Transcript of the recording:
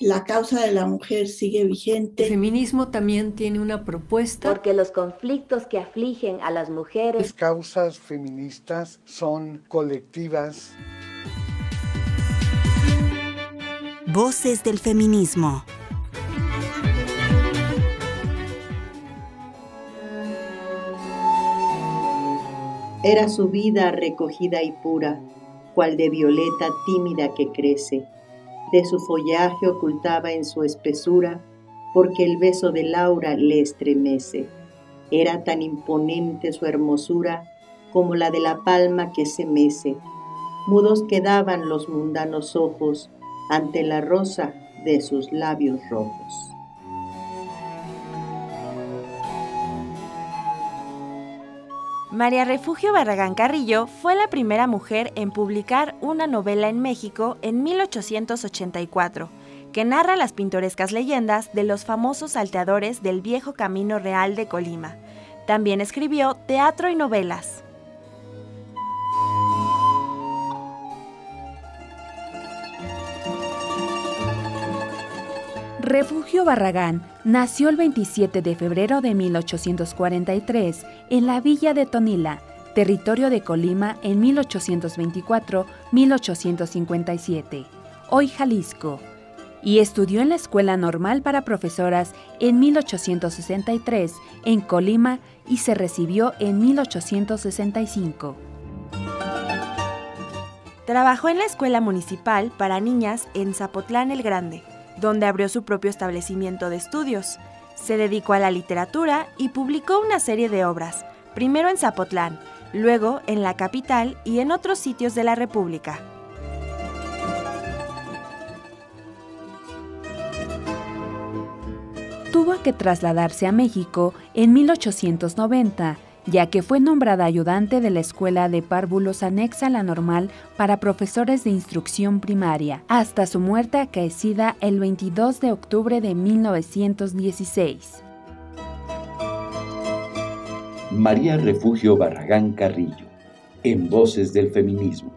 la causa de la mujer sigue vigente. El feminismo también tiene una propuesta. Porque los conflictos que afligen a las mujeres. Las causas feministas son colectivas. Voces del feminismo. Era su vida recogida y pura, cual de violeta tímida que crece. De su follaje ocultaba en su espesura, porque el beso de Laura le estremece. Era tan imponente su hermosura como la de la palma que se mece. Mudos quedaban los mundanos ojos ante la rosa de sus labios rojos. María Refugio Barragán Carrillo fue la primera mujer en publicar una novela en México en 1884, que narra las pintorescas leyendas de los famosos salteadores del viejo camino real de Colima. También escribió teatro y novelas. Refugio Barragán nació el 27 de febrero de 1843 en la villa de Tonila, territorio de Colima en 1824-1857, hoy Jalisco, y estudió en la Escuela Normal para Profesoras en 1863 en Colima y se recibió en 1865. Trabajó en la Escuela Municipal para Niñas en Zapotlán el Grande donde abrió su propio establecimiento de estudios. Se dedicó a la literatura y publicó una serie de obras, primero en Zapotlán, luego en la capital y en otros sitios de la República. Tuvo que trasladarse a México en 1890 ya que fue nombrada ayudante de la Escuela de Párvulos anexa a la normal para profesores de instrucción primaria, hasta su muerte acaecida el 22 de octubre de 1916. María Refugio Barragán Carrillo, en Voces del Feminismo.